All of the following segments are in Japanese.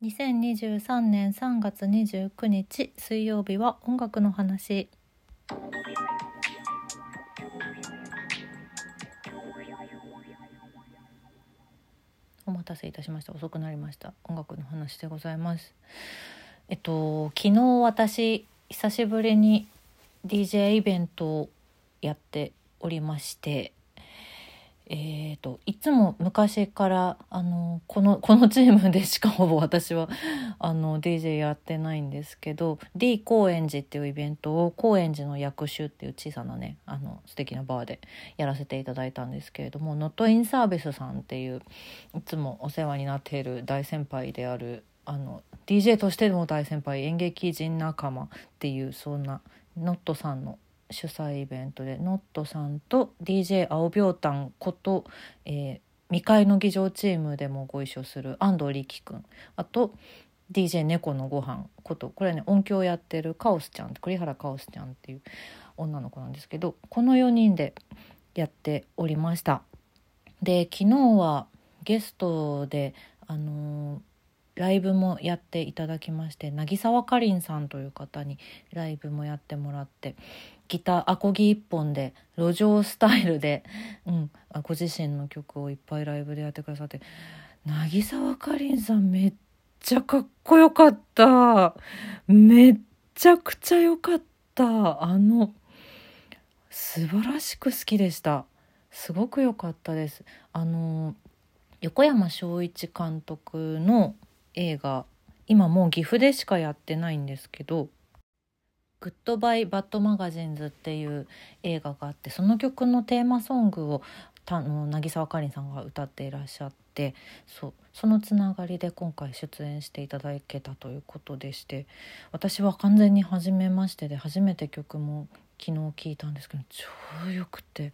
2023年3月29日水曜日は音楽の話。お待たせいたしました。遅くなりました。音楽の話でございます。えっと昨日私久しぶりに DJ イベントをやっておりましてえーと、いつも昔からあのこの このチームでしかほぼ私はあの DJ やってないんですけど D 高円寺っていうイベントを高円寺の薬種っていう小さなねあの素敵なバーでやらせていただいたんですけれどもノットインサービスさんっていういつもお世話になっている大先輩であるあの DJ としても大先輩演劇人仲間っていうそんなノットさんの主催イベントでノットさんと DJ 青びょうたんこと、えー、未開の議場チームでもご一緒する安藤力くんあと DJ 猫のご飯ことこれね音響やってるカオスちゃん栗原カオスちゃんっていう女の子なんですけどこの4人でやっておりました。で昨日はゲストであのーライブもやっていただきまして渚沢かりんさんという方にライブもやってもらってギターアコギ一本で路上スタイルで、うん、ご自身の曲をいっぱいライブでやってくださって渚沢かりんさんめっちゃかっこよかった。めっちゃくちゃ良かった。あの素晴らしく好きでした。すごく良かったです。あの横山翔一監督の映画。今もう岐阜でしかやってないんですけど「グッドバイ・バッド・マガジンズ」っていう映画があってその曲のテーマソングをたの渚沢かりんさんが歌っていらっしゃってそうそのつながりで今回出演していただけたということでして私は完全に初めましてで初めて曲も昨日聴いたんですけど超よくて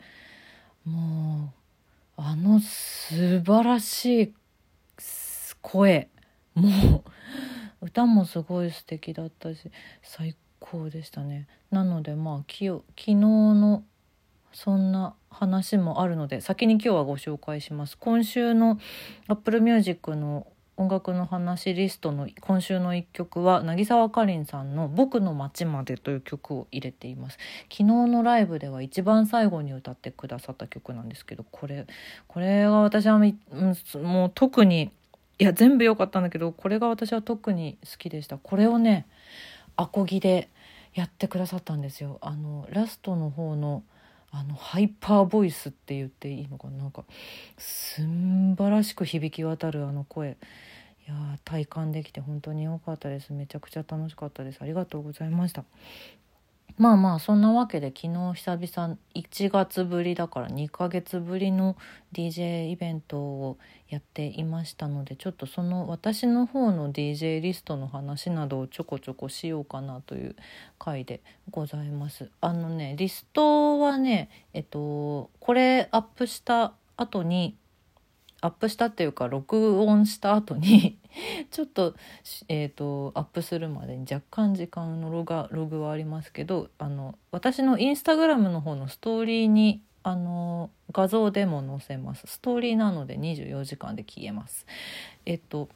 もうあの素晴らしい声もう歌もすごい素敵だったし最高でしたね。なのでまあき昨日のそんな話もあるので先に今日はご紹介します。今週の Apple Music の音楽の話リストの今週の1曲は渚沢かりんさんの「僕の街まで」という曲を入れています。昨日のライブでは一番最後に歌ってくださった曲なんですけどこれこれが私はもう特にいや全部良かったんだけどこれが私は特に好きでした。これをねアコギでやってくださったんですよ。あのラストの方のあのハイパーボイスって言っていいのかな？なんかすんばらしく響き渡るあの声。いや体感できて本当に良かったです。めちゃくちゃ楽しかったです。ありがとうございました。まあまあそんなわけで昨日久々1月ぶりだから2ヶ月ぶりの DJ イベントをやっていましたのでちょっとその私の方の DJ リストの話などをちょこちょこしようかなという回でございます。あのねリストはねえっとこれアップした後にアップしたっていうか録音した後に ちょっと,、えーと、アップするまでに若干時間のロガログはありますけどあの私のインスタグラムの方のストーリーにあの画像でも載せます。ストーリーなので24時間で消えます。えっと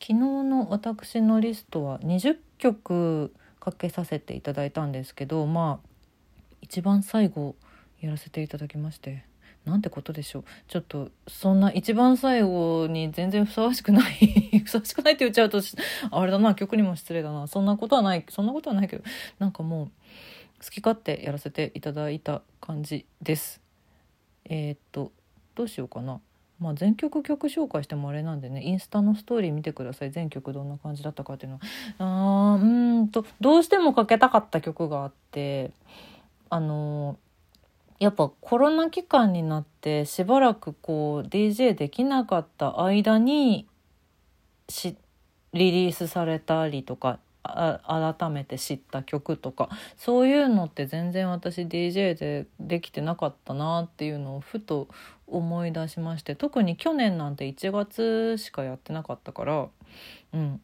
昨日の私のリストは20曲かけさせていただいたんですけどまあ一番最後やらせていただきまして。なんてことでしょう。ちょっとそんな一番最後に全然ふさわしくないふさわしくないって言っちゃうとあれだな曲にも失礼だな。そんなことはないそんなことはないけどなんかもう好き勝手やらせていただいた感じです。えー、っとどうしようかな。まあ、全曲曲紹介してもあれなんでねインスタのストーリー見てください。全曲どんな感じだったかっていうのは。あーうんとどうしてもかけたかった曲があってあのやっぱコロナ期間になってしばらくこう DJ できなかった間にしリリースされたりとか改めて知った曲とかそういうのって全然私 DJ でできてなかったなっていうのをふと思い出しまして特に去年なんて1月しかやってなかったからうん。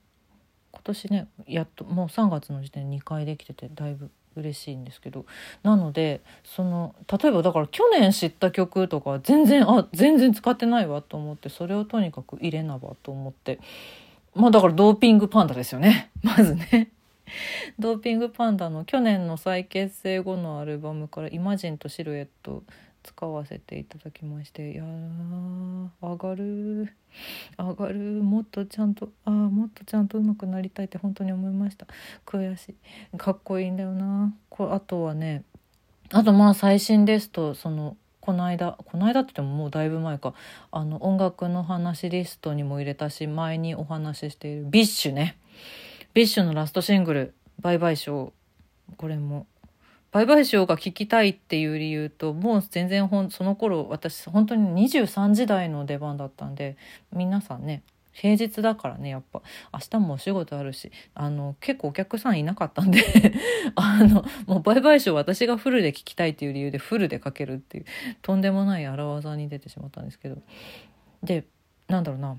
今年ねやっともう3月の時点で2回できててだいぶ。嬉しいんですけど。なのでその例えばだから去年知った曲とか全然あ全然使ってないわと思ってそれをとにかく入れなばと思って。まあだからドーピングパンダですよね。まずね。ドーピングパンダの去年の再結成後のアルバムから「イマジン」と「シルエット」使わせていただきましていや上がる。上がる。もっとちゃんとあもっとちゃんと上手くなりたいって本当に思いました。悔しい。かっこいいんだよな。こあとはねあとまあ最新ですとそのこの間この間って言ってももうだいぶ前か。あの音楽の話リストにも入れたし前にお話ししているビッシュね。ビッシュのラストシングル「バイバイショー」これもバイバイショーが聞きたいっていう理由ともう全然ほんその頃私本当に23時台の出番だったんで皆さんね平日だからねやっぱ明日もお仕事あるしあの結構お客さんいなかったんで あのもうバイバイショー私がフルで聞きたいっていう理由でフルでかけるっていうとんでもない荒技に出てしまったんですけど。でなんだろうな。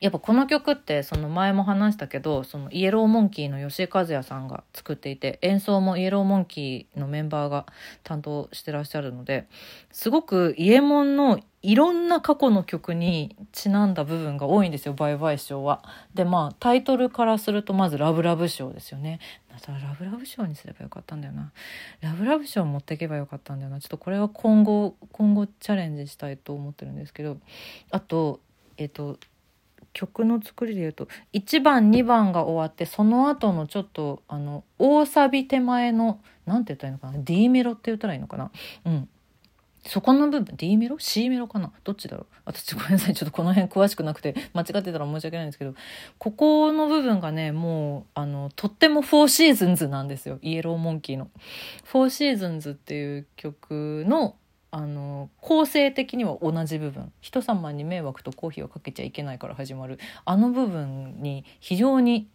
やっぱこの曲ってその前も話したけどそのイエローモンキーの吉井和也さんが作っていて演奏もイエローモンキーのメンバーが担当してらっしゃるのですごくイエモンのいろんな過去の曲にちなんだ部分が多いんですよ「バイバイ賞は。でまあタイトルからするとまず「ラブラブ賞」ですよね。ラブラブ賞にすればよかったんだよな。ラブラブ賞持っていけばよかったんだよな。ちょっとこれは今後今後チャレンジしたいと思ってるんですけどあとえっ、と曲の作りで言うと1番2番が終わってその後のちょっとあの大サビ手前の何て言ったらいいのかな？D メロって言ったらいいのかな？うん。そこの部分 D メロ ?C メロかな？どっちだろう？私ごめんなさい。ちょっとこの辺詳しくなくて間違ってたら申し訳ないんですけどここの部分がねもうあのとっても4シーズンズなんですよ。イエローモンキーの。フォーシーズンズっていう曲のあの構成的には同じ部分。人様に迷惑とコーヒーをかけちゃいけないから始まる。あの部分に非常に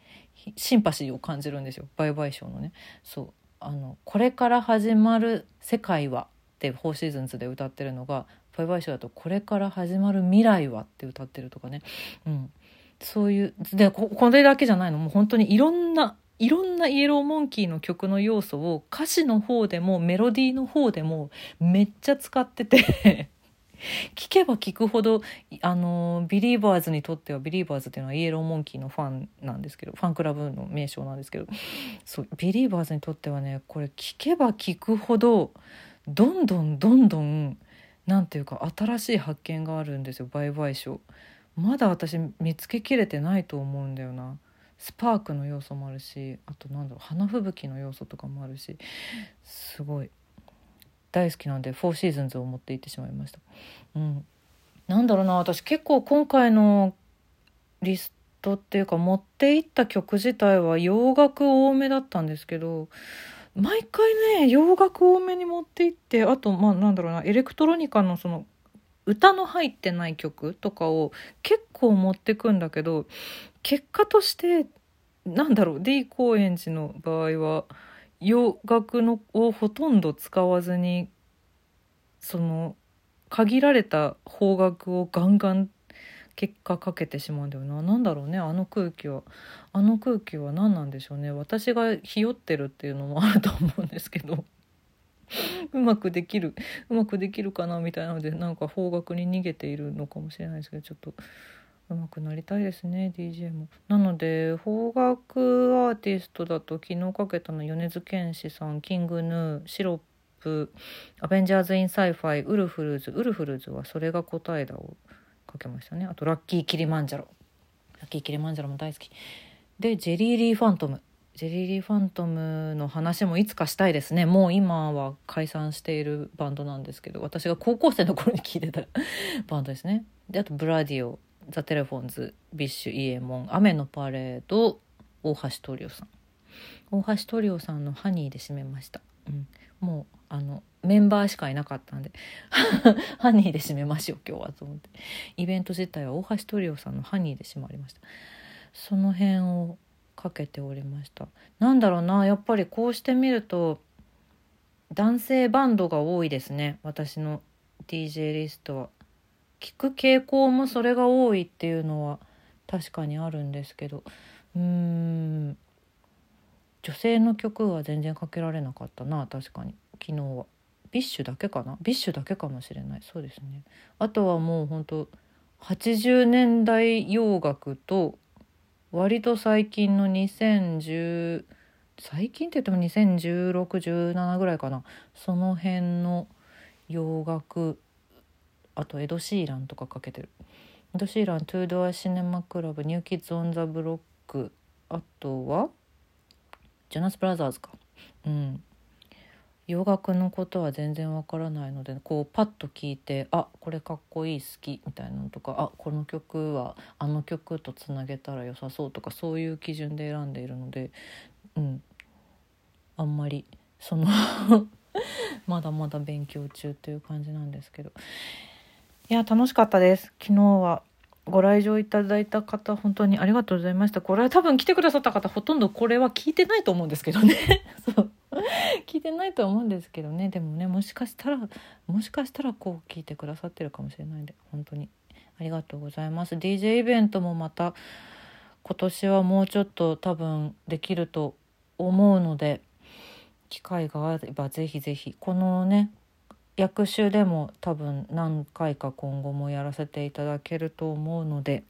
シンパシーを感じるんですよ。バイバイショーのね。そう。あのこれから始まる世界はって「フォーシーズンズ」で歌ってるのがバイバイショーだと「これから始まる未来は」って歌ってるとかね、うん、そういうでこれだけじゃないの。もう本当にいろんないろんなイエローモンキーの曲の要素を歌詞の方でもメロディーの方でもめっちゃ使ってて 聞けば聞くほどあのビリーバーズにとってはビリーバーズっていうのはイエローモンキーのファンなんですけどファンクラブの名称なんですけどそうビリーバーズにとってはねこれ聞けば聞くほどどんどんどんどんなんていうか新しい発見があるんですよバイバイショーまだ私見つけきれてないと思うんだよな。スパークの要素もあるしあとなんだろう花吹雪の要素とかもあるしすごい大好きなんで「フォーシーズンズ」を持っていってしまいました。うん、なんだろうな私結構今回のリストっていうか持っていった曲自体は洋楽多めだったんですけど毎回ね洋楽多めに持っていってあとまあなんだろうなエレクトロニカのその歌の入ってない曲とかを結構持ってくんだけど結果としてなんだろう D 高円寺の場合は洋楽のをほとんど使わずにその限られた方角をガンガン結果かけてしまうんだよな。何だろうねあの空気は。あの空気は何なんでしょうね。私がひよってるっていうのもあると思うんですけど。うまくできるうまくできるかなみたいなのでなんか方角に逃げているのかもしれないですけどちょっと上手くなりたいですね DJ も。なので邦楽アーティストだと昨日かけたの米津玄師さんキングヌーシロップアベンジャーズ・イン・サイファイウルフルズウルフルズはそれが答えだをかけましたね。あとラッキー・キリマンジャロ。ラッキー・キリマンジャロも大好き。でジェリー・リー・ファントム。ジェリー・リー・ファントムの話もいつかしたいですね。もう今は解散しているバンドなんですけど私が高校生の頃に聴いてたバンドですね。であとブラディオザ・テレフォンズビッシュイエモン雨のパレード大橋トリオさん。大橋トリオさんの「ハニー」で締めました、うん、もうあのメンバーしかいなかったんで。ハニーで締めましょう今日はと思って。イベント自体は大橋トリオさんの「ハニー」で締まりました。その辺をかけておりました。なんだろうなやっぱりこうしてみると男性バンドが多いですね。私の DJ リストは。聞く傾向もそれが多いっていうのは確かにあるんですけど。うーん。女性の曲は全然かけられなかったな確かに。昨日は。ビッシュだけかな？ビッシュだけかもしれない。そうですね。あとはもうほんと80年代洋楽と割と最近の2010最近って言っても201617ぐらいかな。その辺の洋楽あとエド・シーランとかかけてる。エド・シーラントゥードア・シネマ・クラブニューキッズ・オン・ザ・ブロックあとはジョナス・ブラザーズか。うん。洋楽のことは全然わからないのでこうパッと聞いてあこれかっこいい好きみたいなのとかあこの曲はあの曲とつなげたら良さそうとかそういう基準で選んでいるので、うん、あんまりその まだまだ勉強中という感じなんですけど。いや楽しかったです。昨日はご来場いただいた方本当にありがとうございました。これは多分来てくださった方ほとんどこれは聞いてないと思うんですけどね。そう。聞いてないと思うんですけどね。でもねもしかしたらもしかしたらこう聞いてくださってるかもしれないんで本当にありがとうございます。DJ イベントもまた今年はもうちょっと多分できると思うので機会があればぜひぜひこのね役習でも多分何回か今後もやらせていただけると思うので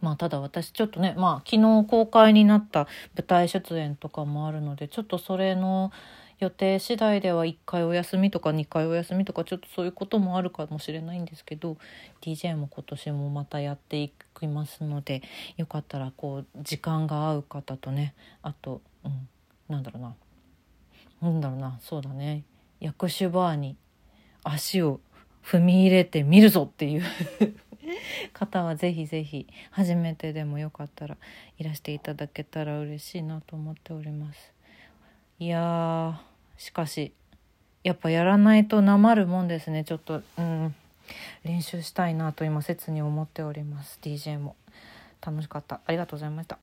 まあただ私ちょっとねまあ昨日公開になった舞台出演とかもあるのでちょっとそれの予定次第では1回お休みとか2回お休みとかちょっとそういうこともあるかもしれないんですけど DJ も今年もまたやっていきますのでよかったらこう時間が合う方とねあと、うん、なんだろうな。なんだろうな。そうだね。薬種バーに足を踏み入れてみるぞっていう。方はぜひぜひ初めてでもよかったらいらしていただけたら嬉しいなと思っております。いやしかしやっぱやらないとなまるもんですね。ちょっとうん。練習したいなと今切に思っております。DJ も。楽しかった。ありがとうございました。